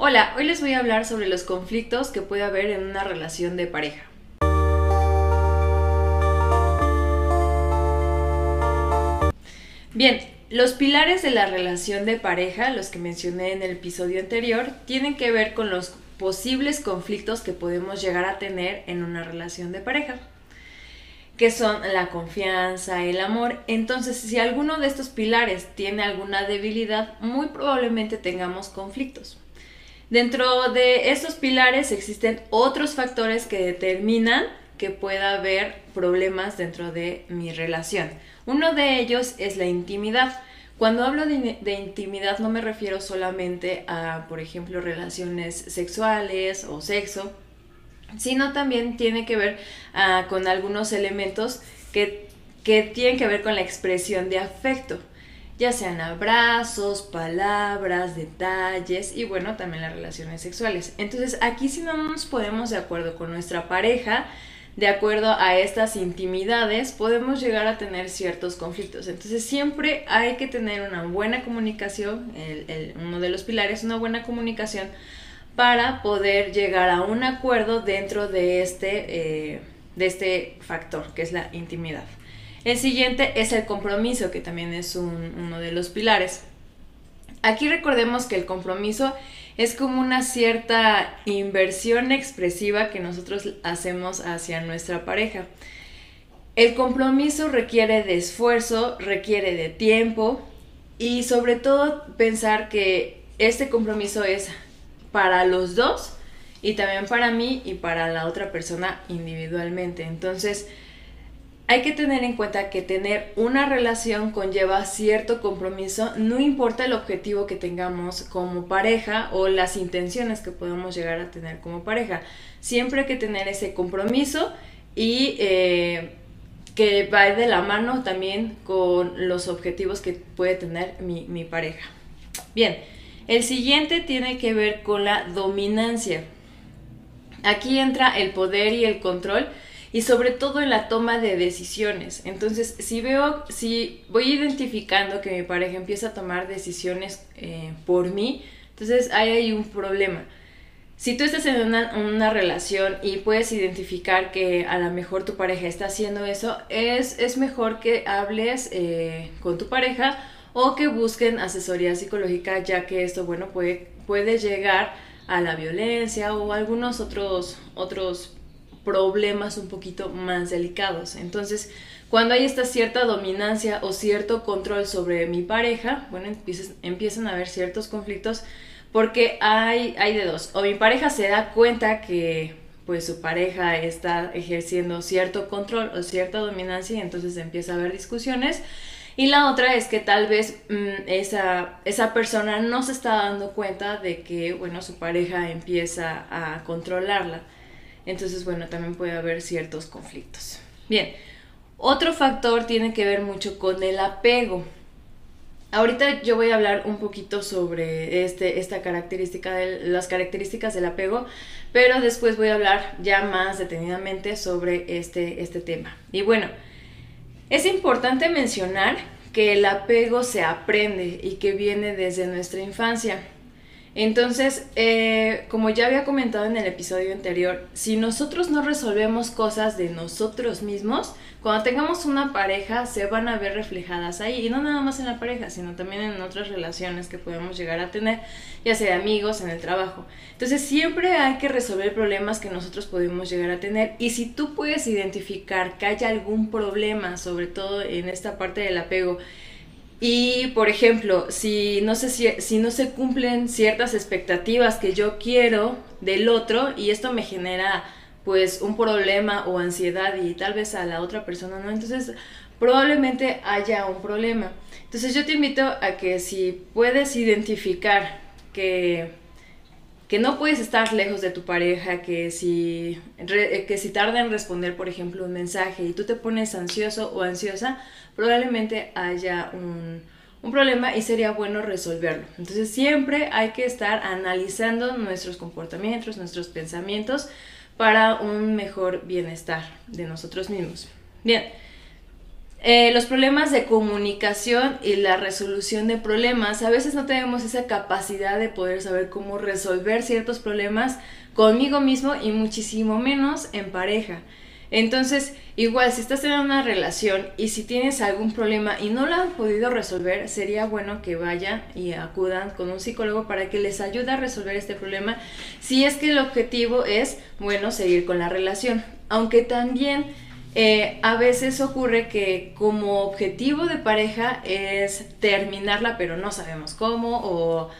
Hola, hoy les voy a hablar sobre los conflictos que puede haber en una relación de pareja. Bien, los pilares de la relación de pareja, los que mencioné en el episodio anterior, tienen que ver con los posibles conflictos que podemos llegar a tener en una relación de pareja que son la confianza, el amor. Entonces, si alguno de estos pilares tiene alguna debilidad, muy probablemente tengamos conflictos. Dentro de estos pilares existen otros factores que determinan que pueda haber problemas dentro de mi relación. Uno de ellos es la intimidad. Cuando hablo de, intimidad no me refiero solamente a, por ejemplo, relaciones sexuales o sexo, sino también tiene que ver ah, con algunos elementos que, que tienen que ver con la expresión de afecto ya sean abrazos, palabras, detalles y bueno, también las relaciones sexuales. Entonces aquí si no nos ponemos de acuerdo con nuestra pareja, de acuerdo a estas intimidades, podemos llegar a tener ciertos conflictos. Entonces siempre hay que tener una buena comunicación, uno de los pilares, una buena comunicación para poder llegar a un acuerdo dentro de este, eh, de este factor, que es la intimidad. El siguiente es el compromiso, que también es uno de los pilares. Aquí recordemos que el compromiso es como una cierta inversión expresiva que nosotros hacemos hacia nuestra pareja. El compromiso requiere de esfuerzo, requiere de tiempo y sobre todo pensar que este compromiso es para los dos y también para mí y para la otra persona individualmente. Entonces, hay que tener en cuenta que tener una relación conlleva cierto compromiso, no importa el objetivo que tengamos como pareja o las intenciones que podamos llegar a tener como pareja. Siempre hay que tener ese compromiso y eh, que va de la mano también con los objetivos que puede tener mi, mi pareja. Bien, el siguiente tiene que ver con la dominancia. Aquí entra el poder y el control y sobre todo en la toma de decisiones. Entonces, si veo, si voy identificando que mi pareja empieza a tomar decisiones eh, por mí, entonces ahí hay un problema. Si tú estás en una, relación y puedes identificar que a lo mejor tu pareja está haciendo eso, es, es mejor que hables eh, con tu pareja o que busquen asesoría psicológica, ya que esto, bueno, puede, puede llegar a la violencia o algunos otros, otros problemas un poquito más delicados. Entonces, cuando hay esta cierta dominancia o cierto control sobre mi pareja, bueno, empiezan, a haber ciertos conflictos porque hay, hay de dos. O mi pareja se da cuenta que pues su pareja está ejerciendo cierto control o cierta dominancia y entonces empieza a haber discusiones. Y la otra es que tal vez mm, esa, esa persona no se está dando cuenta de que, bueno, su pareja empieza a controlarla. Entonces, bueno, también puede haber ciertos conflictos. Bien, otro factor tiene que ver mucho con el apego. Ahorita yo voy a hablar un poquito sobre este, esta característica de las características del apego, pero después voy a hablar ya más detenidamente sobre este, este tema. Y bueno, es importante mencionar que el apego se aprende y que viene desde nuestra infancia. Entonces, eh, como ya había comentado en el episodio anterior, si nosotros no resolvemos cosas de nosotros mismos, cuando tengamos una pareja se van a ver reflejadas ahí, y no nada más en la pareja, sino también en otras relaciones que podemos llegar a tener, ya sea amigos, en el trabajo. Entonces, siempre hay que resolver problemas que nosotros podemos llegar a tener, y si tú puedes identificar que hay algún problema, sobre todo en esta parte del apego, y, por ejemplo, si no, se, si no se cumplen ciertas expectativas que yo quiero del otro y esto me genera pues un problema o ansiedad y tal vez a la otra persona no, entonces probablemente haya un problema. Entonces yo te invito a que si puedes identificar que, que no puedes estar lejos de tu pareja, que si, que si tarda en responder, por ejemplo, un mensaje y tú te pones ansioso o ansiosa, probablemente haya un, problema y sería bueno resolverlo. Entonces siempre hay que estar analizando nuestros comportamientos, nuestros pensamientos para un mejor bienestar de nosotros mismos. Bien, eh, los problemas de comunicación y la resolución de problemas. A veces no tenemos esa capacidad de poder saber cómo resolver ciertos problemas conmigo mismo y muchísimo menos en pareja. Entonces, igual, si estás en una relación y si tienes algún problema y no lo han podido resolver, sería bueno que vayan y acudan con un psicólogo para que les ayude a resolver este problema. Si es que el objetivo es, bueno, seguir con la relación. Aunque también eh, a veces ocurre que como objetivo de pareja es terminarla, pero no sabemos cómo o,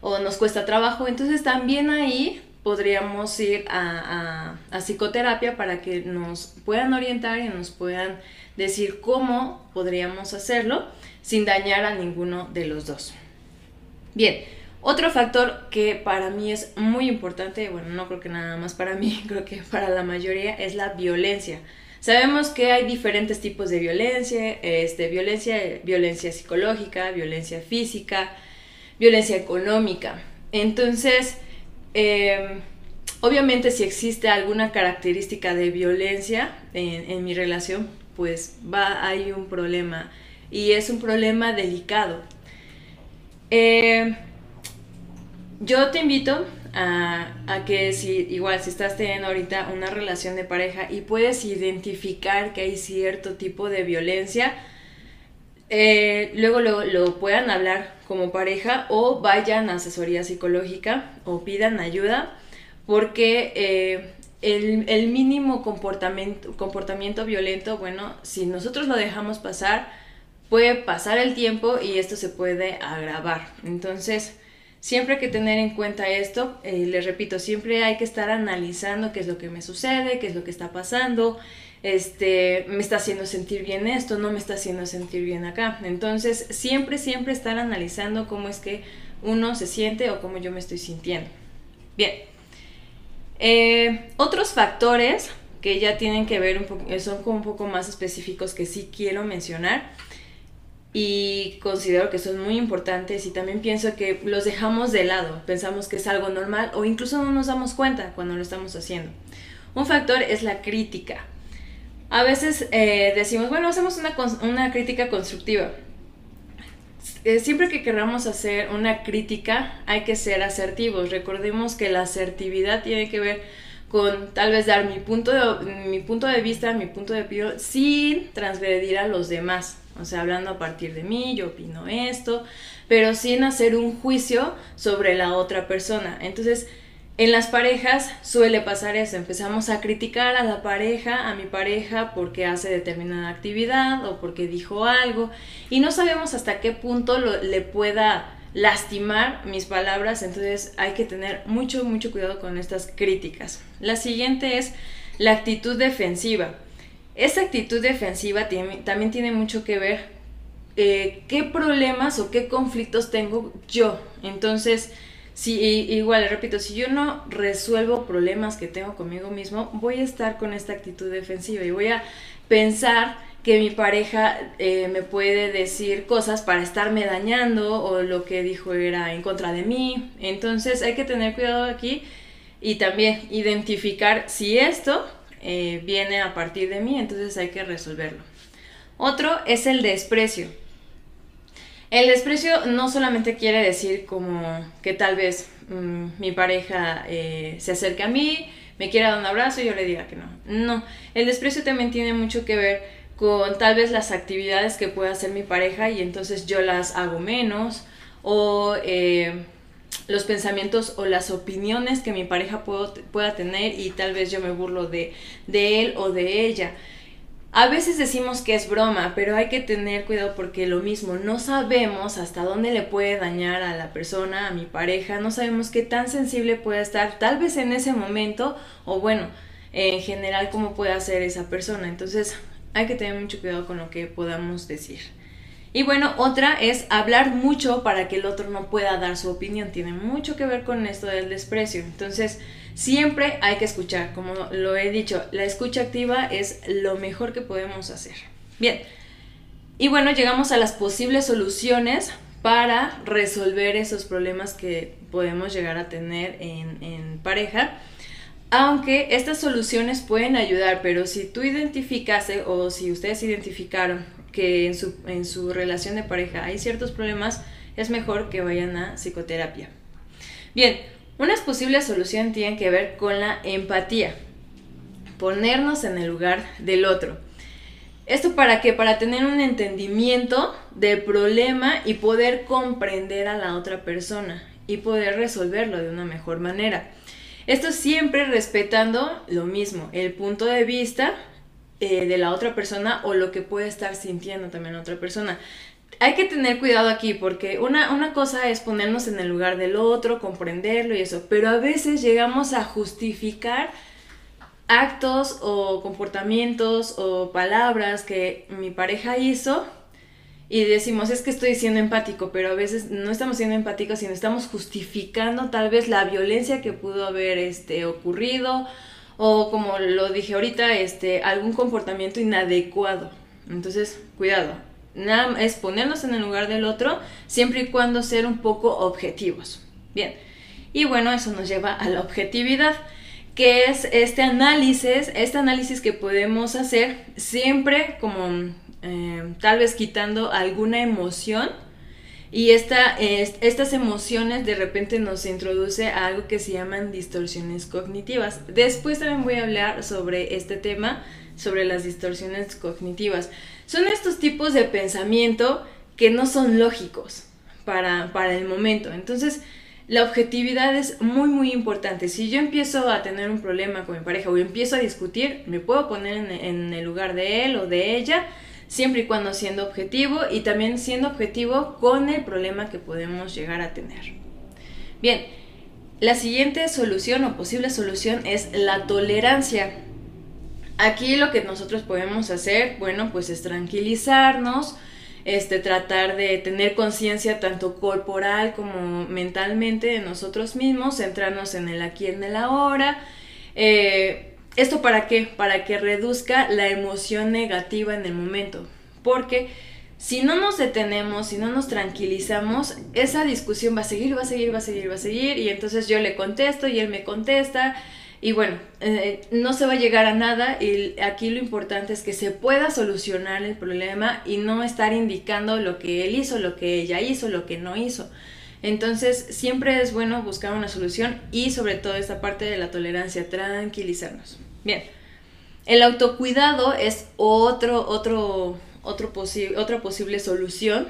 o nos cuesta trabajo. Entonces también ahí podríamos ir a, psicoterapia para que nos puedan orientar y nos puedan decir cómo podríamos hacerlo sin dañar a ninguno de los dos. Bien, otro factor que para mí es muy importante, bueno, no creo que nada más para mí, creo que para la mayoría es la violencia. Sabemos que hay diferentes tipos de violencia, este, violencia, violencia psicológica, violencia física, violencia económica. Entonces, Em, obviamente si existe alguna característica de violencia en, mi relación, pues va, hay un problema y es un problema delicado. Em, yo te invito a, que si igual si estás teniendo ahorita una relación de pareja y puedes identificar que hay cierto tipo de violencia, eh, luego lo, puedan hablar como pareja o vayan a asesoría psicológica o pidan ayuda porque eh, el, mínimo comportamiento, comportamiento violento, bueno, si nosotros lo dejamos pasar, puede pasar el tiempo y esto se puede agravar. Entonces, siempre hay que tener en cuenta esto, eh, les repito, siempre hay que estar analizando qué es lo que me sucede, qué es lo que está pasando, este, me está haciendo sentir bien esto, no me está haciendo sentir bien acá. Entonces, siempre, siempre estar analizando cómo es que uno se siente o cómo yo me estoy sintiendo. Bien. Eh, otros factores que ya tienen que ver, un son como un poco más específicos que sí quiero mencionar y considero que son muy importantes y también pienso que los dejamos de lado, pensamos que es algo normal o incluso no nos damos cuenta cuando lo estamos haciendo. Un factor es la crítica a veces eh, decimos, bueno, hacemos una, crítica constructiva. Eh, siempre que queramos hacer una crítica hay que ser asertivos. Recordemos que la asertividad tiene que ver con tal vez dar mi punto de, mi punto de vista, mi punto de opinión, sin transgredir a los demás. O sea, hablando a partir de mí, yo opino esto, pero sin hacer un juicio sobre la otra persona. Entonces, en las parejas suele pasar eso, empezamos a criticar a la pareja, a mi pareja, porque hace determinada actividad o porque dijo algo y no sabemos hasta qué punto le pueda lastimar mis palabras, entonces hay que tener mucho, mucho cuidado con estas críticas. La siguiente es la actitud defensiva. Esta actitud defensiva también tiene mucho que ver eh, qué problemas o qué conflictos tengo yo. Entonces, si igual, repito, si yo no resuelvo problemas que tengo conmigo mismo, voy a estar con esta actitud defensiva y voy a pensar que mi pareja eh, me puede decir cosas para estarme dañando o lo que dijo era en contra de mí. Entonces hay que tener cuidado aquí y también identificar si esto eh, viene a partir de mí, entonces hay que resolverlo. Otro es el desprecio. El desprecio no solamente quiere decir como que tal vez mm, mi pareja eh, se acerque a mí, me quiera dar un abrazo y yo le diga que no. No, el desprecio también tiene mucho que ver con tal vez las actividades que pueda hacer mi pareja y entonces yo las hago menos o eh, los pensamientos o las opiniones que mi pareja pueda tener y tal vez yo me burlo de, de él o de ella. A veces decimos que es broma, pero hay que tener cuidado porque lo mismo, no sabemos hasta dónde le puede dañar a la persona, a mi pareja, no sabemos qué tan sensible puede estar, tal vez en ese momento, o bueno, en general cómo puede hacer esa persona. Entonces hay que tener mucho cuidado con lo que podamos decir. Y bueno, otra es hablar mucho para que el otro no pueda dar su opinión. Tiene mucho que ver con esto del desprecio. Entonces, Siempre hay que escuchar, como lo he dicho, la escucha activa es lo mejor que podemos hacer. Bien, y bueno, llegamos a las posibles soluciones para resolver esos problemas que podemos llegar a tener en, pareja. Aunque estas soluciones pueden ayudar, pero si tú identificaste o si ustedes identificaron que en su, en su relación de pareja hay ciertos problemas, es mejor que vayan a psicoterapia. Bien, unas posibles soluciones tienen que ver con la empatía, ponernos en el lugar del otro. ¿Esto para qué? Para tener un entendimiento del problema y poder comprender a la otra persona y poder resolverlo de una mejor manera. Esto siempre respetando lo mismo, el punto de vista eh, de la otra persona o lo que puede estar sintiendo también la otra persona. Hay que tener cuidado aquí porque una, una cosa es ponernos en el lugar del otro, comprenderlo y eso, pero a veces llegamos a justificar actos o comportamientos o palabras que mi pareja hizo y decimos es que estoy siendo empático, pero a veces no estamos siendo empáticos, sino estamos justificando tal vez la violencia que pudo haber este, ocurrido o como lo dije ahorita, este, algún comportamiento inadecuado. Entonces, cuidado. Nada es ponernos en el lugar del otro, siempre y cuando ser un poco objetivos. Bien. Y bueno, eso nos lleva a la objetividad que es este análisis, este análisis que podemos hacer siempre como eh, tal vez quitando alguna emoción y esta, estas emociones de repente nos introduce a algo que se llaman distorsiones cognitivas. Después también voy a hablar sobre este tema, sobre las distorsiones cognitivas. Son estos tipos de pensamiento que no son lógicos para, para el momento. Entonces, la objetividad es muy muy importante. Si yo empiezo a tener un problema con mi pareja o empiezo a discutir, me puedo poner en, el lugar de él o de ella, siempre y cuando siendo objetivo y también siendo objetivo con el problema que podemos llegar a tener. Bien, la siguiente solución o posible solución es la tolerancia. Aquí lo que nosotros podemos hacer, bueno, pues es tranquilizarnos, este, tratar de tener conciencia tanto corporal como mentalmente de nosotros mismos, centrarnos en el aquí y en el ahora. Eh, ¿Esto para qué? Para que reduzca la emoción negativa en el momento. Porque si no nos detenemos, si no nos tranquilizamos, esa discusión va a seguir, va a seguir, va a seguir, va a seguir. Y entonces yo le contesto y él me contesta y bueno, eh, no se va a llegar a nada y aquí lo importante es que se pueda solucionar el problema y no estar indicando lo que él hizo, lo que ella hizo, lo que no hizo. Entonces siempre es bueno buscar una solución y sobre todo esta parte de la tolerancia, tranquilizarnos. Bien, el autocuidado es otro, otro, otro otra posible solución.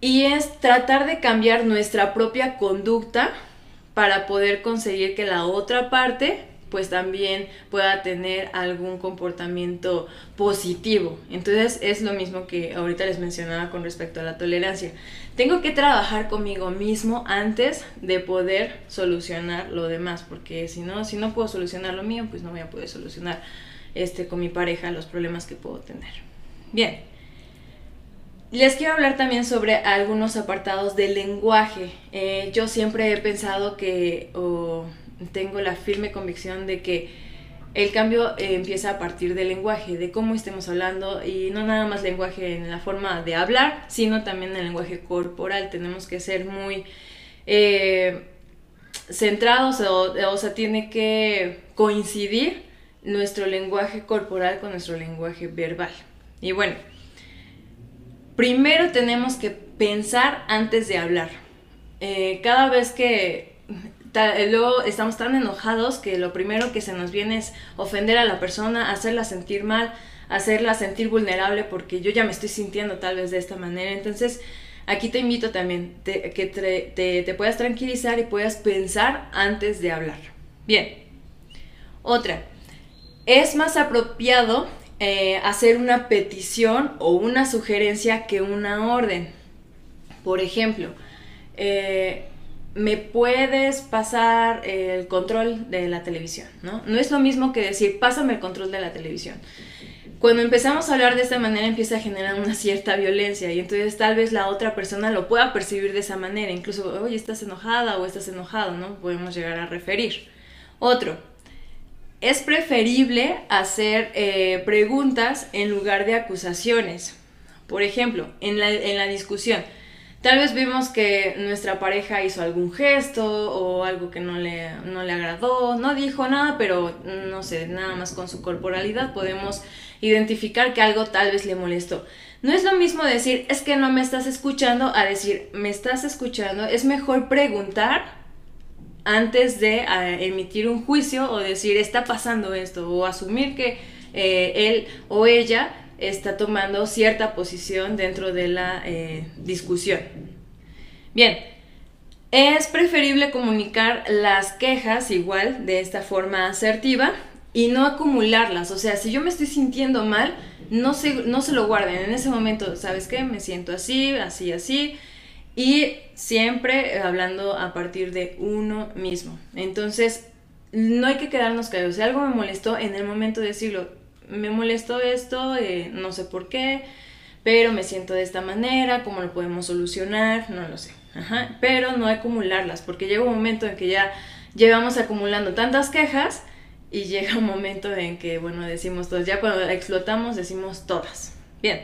Y es tratar de cambiar nuestra propia conducta para poder conseguir que la otra parte pues también pueda tener algún comportamiento positivo. Entonces es lo mismo que ahorita les mencionaba con respecto a la tolerancia. Tengo que trabajar conmigo mismo antes de poder solucionar lo demás, porque si no, si no puedo solucionar lo mío, pues no voy a poder solucionar este con mi pareja los problemas que puedo tener. Bien. Les quiero hablar también sobre algunos apartados del lenguaje. Eh, yo siempre he pensado que, tengo la firme convicción de que el cambio eh, empieza a partir del lenguaje, de cómo estemos hablando y no nada más lenguaje en la forma de hablar, sino también en el lenguaje corporal. Tenemos que ser muy eh, centrados, o, o sea, tiene que coincidir nuestro lenguaje corporal con nuestro lenguaje verbal. Y bueno, primero tenemos que pensar antes de hablar. Eh, cada vez que luego estamos tan enojados que lo primero que se nos viene es ofender a la persona, hacerla sentir mal, hacerla sentir vulnerable porque yo ya me estoy sintiendo tal vez de esta manera. Entonces, aquí te invito también que te puedas tranquilizar y puedas pensar antes de hablar. Bien. Otra. Es más apropiado eh, hacer una petición o una sugerencia que una orden. Por ejemplo, eh, me puedes pasar el control de la televisión, ¿no? No es lo mismo que decir, pásame el control de la televisión. Cuando empezamos a hablar de esta manera empieza a generar una cierta violencia y entonces tal vez la otra persona lo pueda percibir de esa manera, incluso, oye, estás enojada o estás enojado, ¿no? Podemos llegar a referir. Otro, es preferible hacer eh, preguntas en lugar de acusaciones. Por ejemplo, en la, discusión, Tal vez vimos que nuestra pareja hizo algún gesto o algo que no le, no le agradó, no dijo nada, pero no sé, nada más con su corporalidad podemos identificar que algo tal vez le molestó. No es lo mismo decir, es que no me estás escuchando, a decir, me estás escuchando. Es mejor preguntar antes de emitir un juicio o decir, está pasando esto, o asumir que eh, él o ella está tomando cierta posición dentro de la eh, discusión. Bien, es preferible comunicar las quejas igual de esta forma asertiva y no acumularlas. O sea, si yo me estoy sintiendo mal, no se, no se lo guarden. En ese momento, ¿sabes qué? Me siento así, así, así. Y siempre hablando a partir de uno mismo. Entonces, no hay que quedarnos callados. Si algo me molestó, en el momento de decirlo, me molestó esto, eh, no sé por qué, pero me siento de esta manera, ¿cómo lo podemos solucionar? No lo sé. Pero no acumularlas, porque llega un momento en que ya llevamos acumulando tantas quejas y llega un momento en que, bueno, decimos todas, ya cuando explotamos decimos todas. Bien.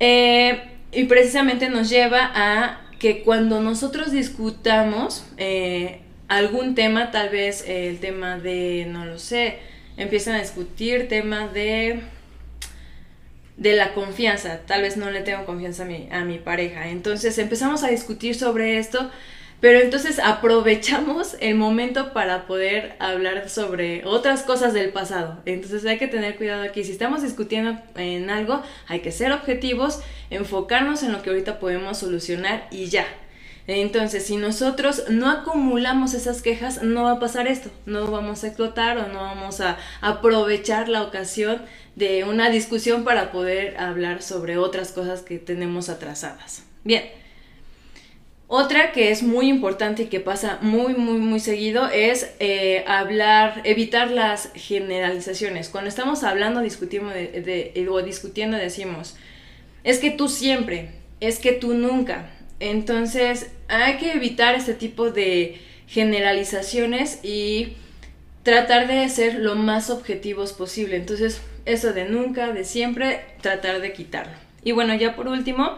Eh, y precisamente nos lleva a que cuando nosotros discutamos eh, algún tema, tal vez el tema de, no lo sé, empiezan a discutir tema de de la confianza, tal vez no le tengo confianza a mi, a mi pareja. Entonces empezamos a discutir sobre esto pero entonces aprovechamos el momento para poder hablar sobre otras cosas del pasado. Entonces hay que tener cuidado aquí. Si estamos discutiendo en algo, hay que ser objetivos, enfocarnos en lo que ahorita podemos solucionar y ya. Entonces, si nosotros no acumulamos esas quejas, no va a pasar esto. No vamos a explotar o no vamos a aprovechar la ocasión de una discusión para poder hablar sobre otras cosas que tenemos atrasadas. Bien. Otra que es muy importante y que pasa muy, muy, muy seguido es eh, hablar, evitar las generalizaciones. Cuando estamos hablando discutimos de, o discutiendo decimos, es que tú siempre, es que tú nunca. Entonces hay que evitar este tipo de generalizaciones y tratar de ser lo más objetivos posible. Entonces eso de nunca, de siempre, tratar de quitarlo. Y bueno, ya por último,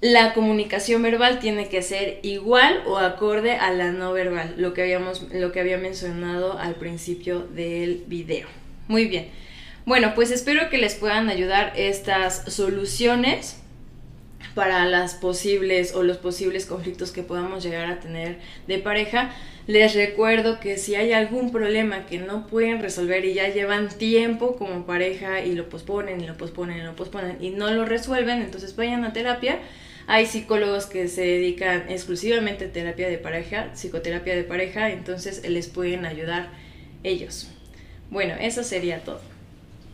la comunicación verbal tiene que ser igual o acorde a la no verbal, lo que, habíamos, lo que había mencionado al principio del video. Muy bien. Bueno, pues espero que les puedan ayudar estas soluciones para las posibles o los posibles conflictos que podamos llegar a tener de pareja. Les recuerdo que si hay algún problema que no pueden resolver y ya llevan tiempo como pareja y lo posponen y lo posponen y lo posponen y no lo resuelven, entonces vayan a terapia hay psicólogos que se dedican exclusivamente a terapia de pareja, psicoterapia de pareja, entonces les pueden ayudar ellos. Bueno, eso sería todo.